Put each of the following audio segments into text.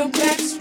your head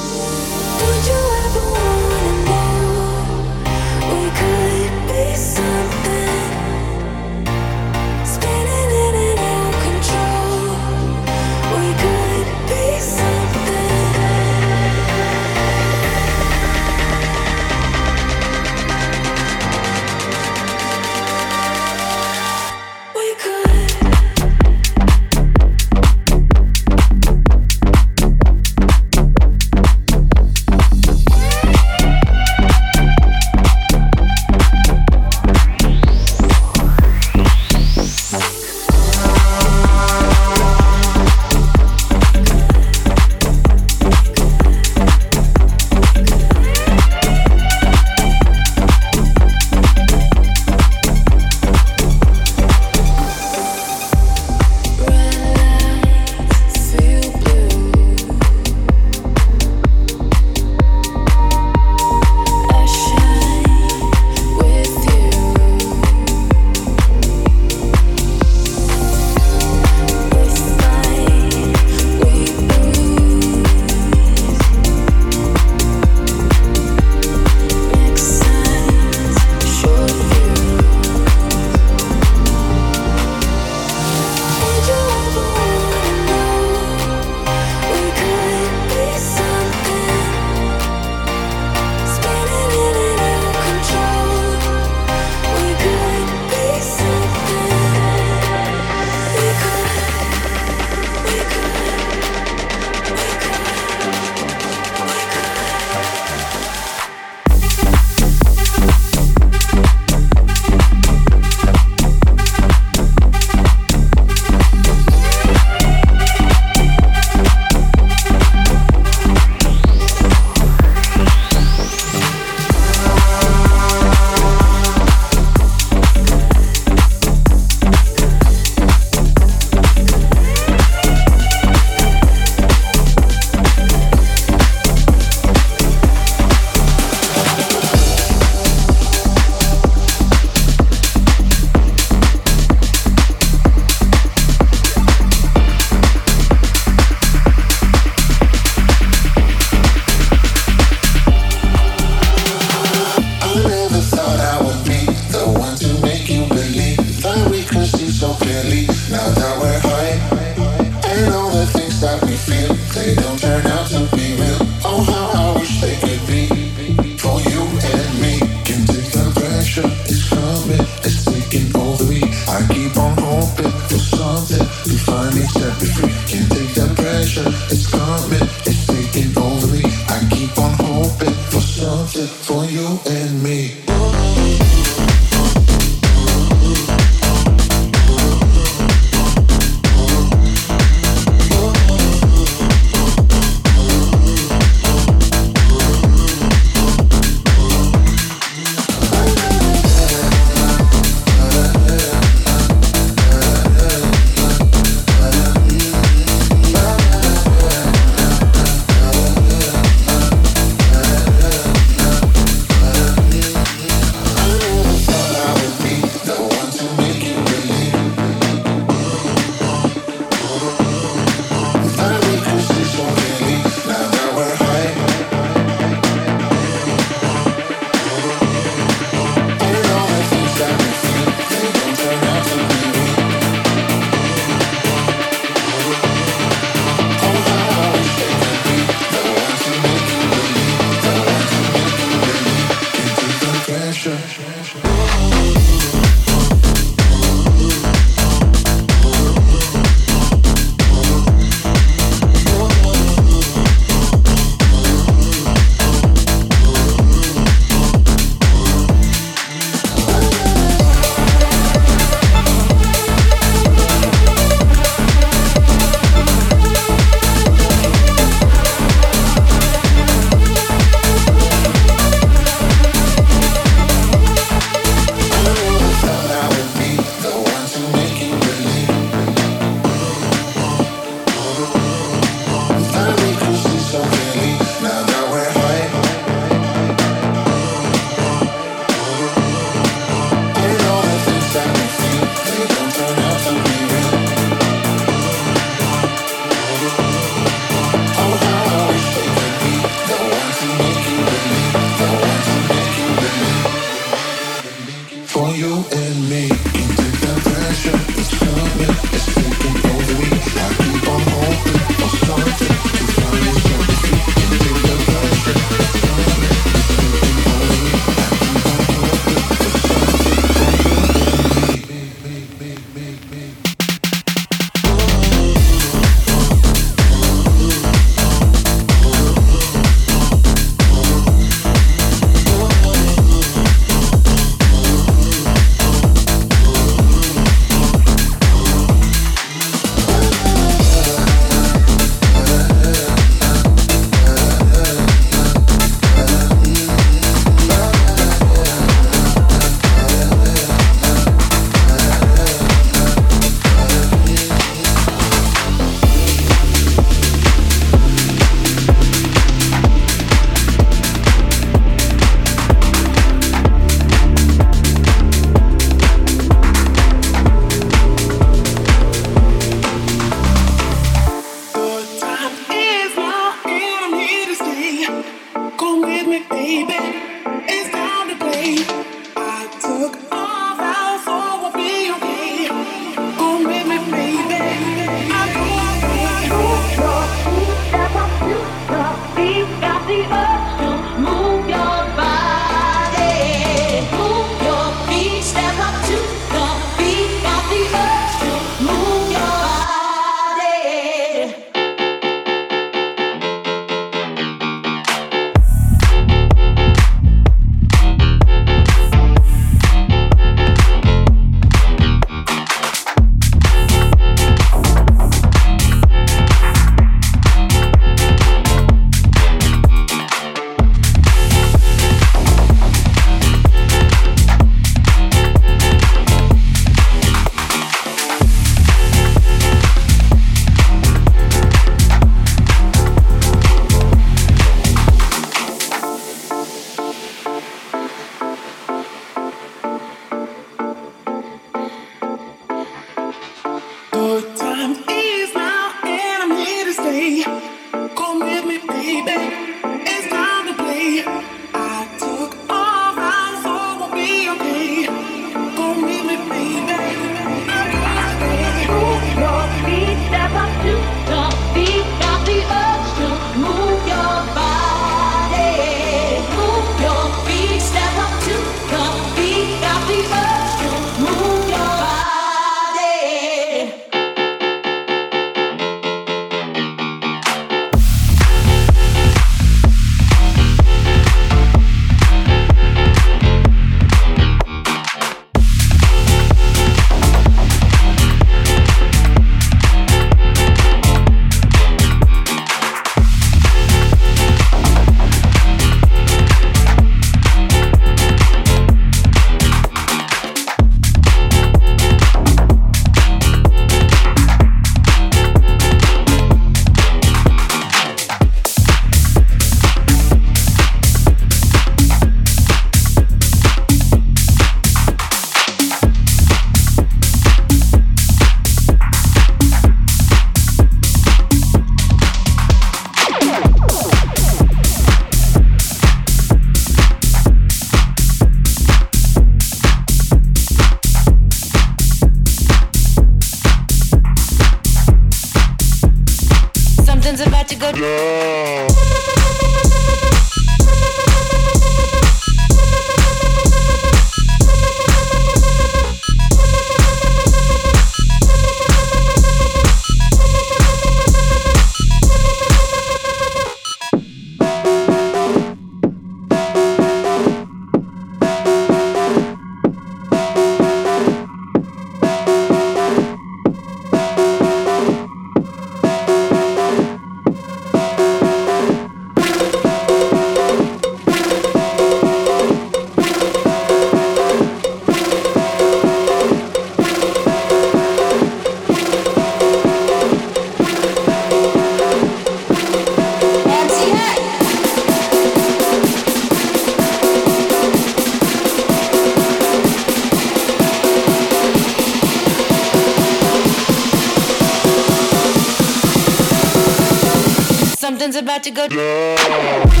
about to go down.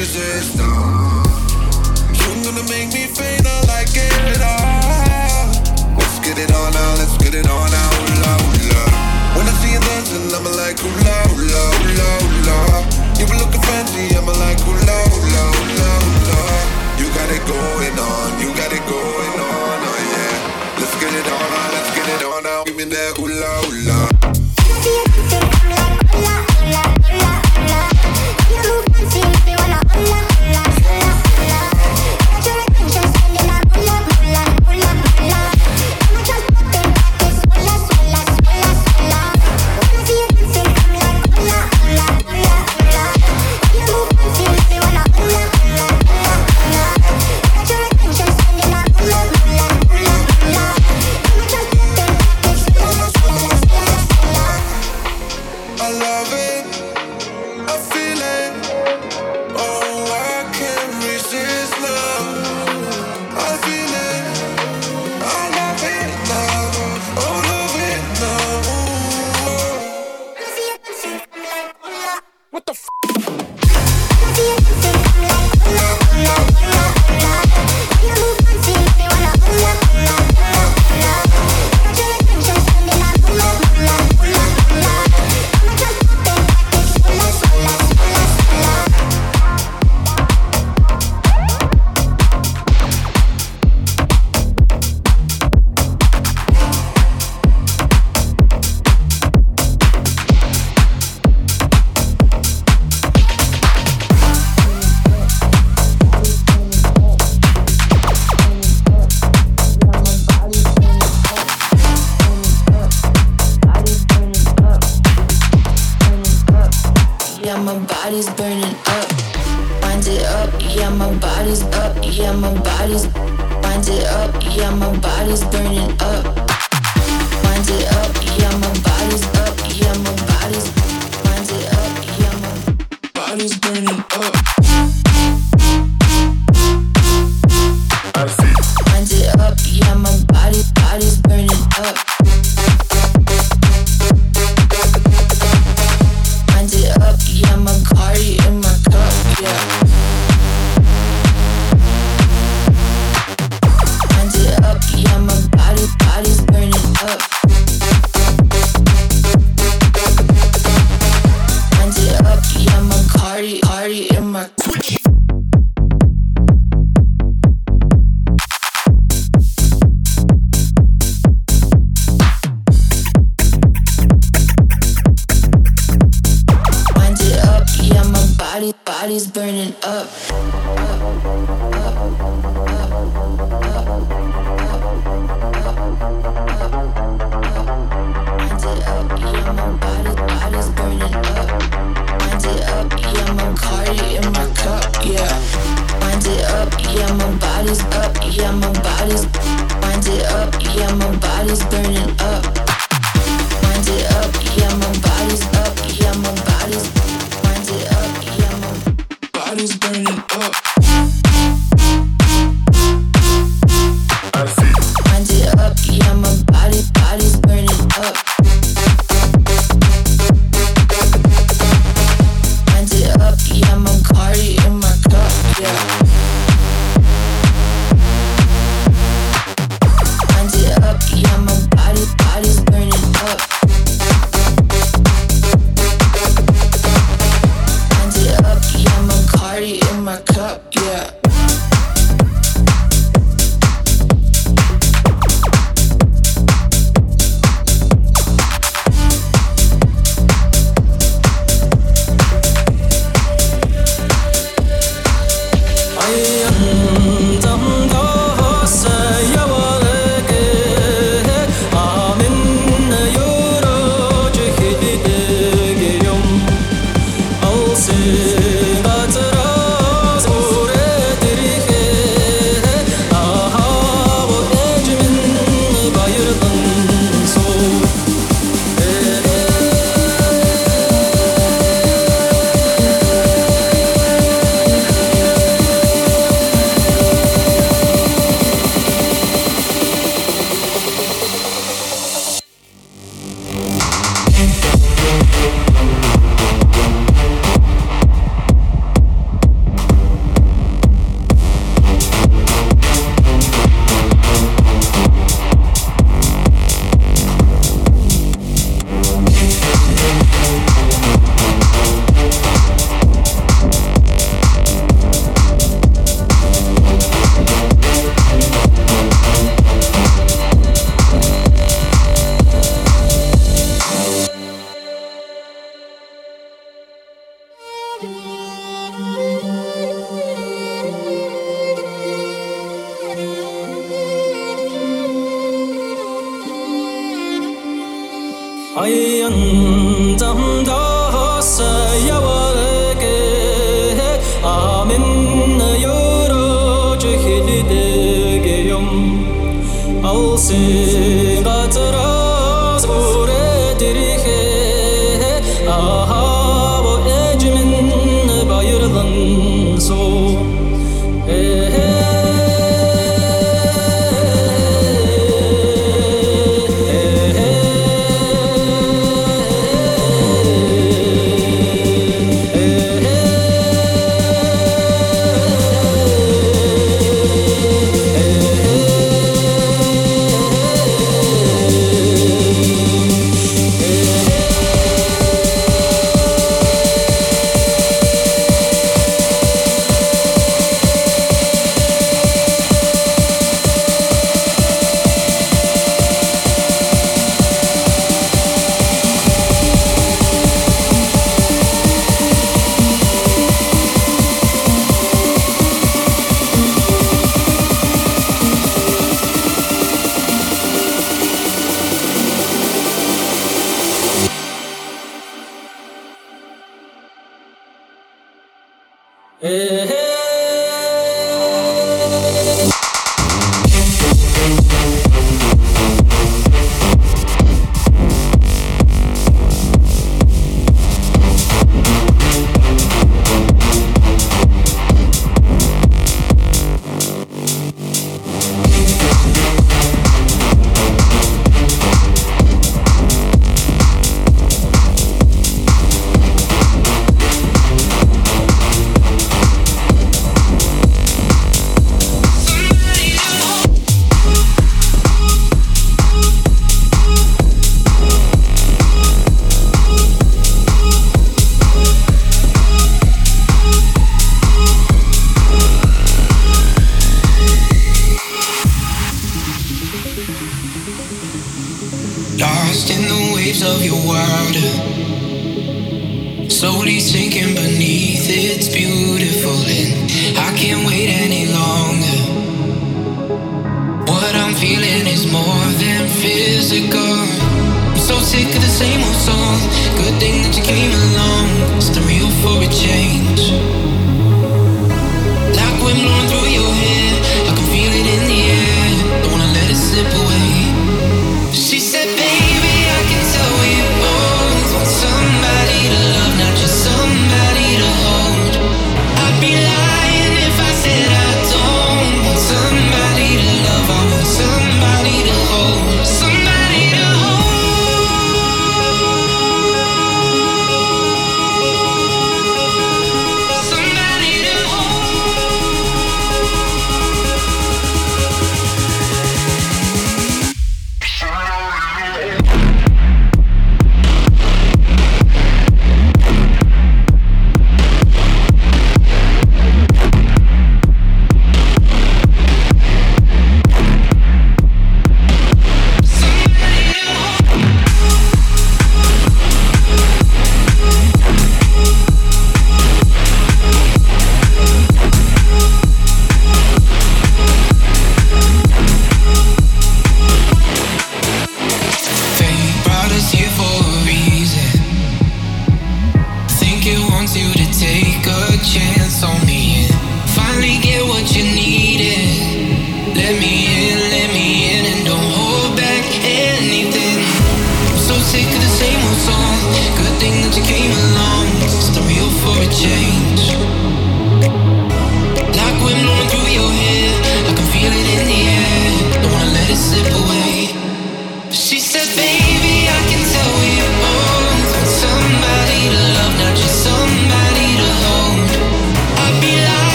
resist. You're gonna make me faint, I like it at all. Let's get it on now, let's get it on now, Ooh la, ooh la. When I see you dancing, I'ma like, ooh, la, ooh la, ooh la. You were looking fancy, I'ma like, ooh, la, ooh la, ooh la. You got it going on, you got it going on, oh yeah. Let's get it on now, let's get it on now. Give me that, ooh, la, ooh la.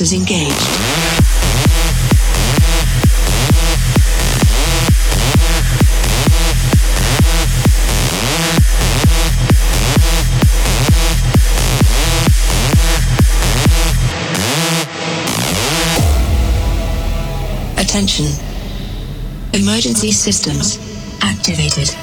Thrusters engaged. Attention. Emergency systems activated.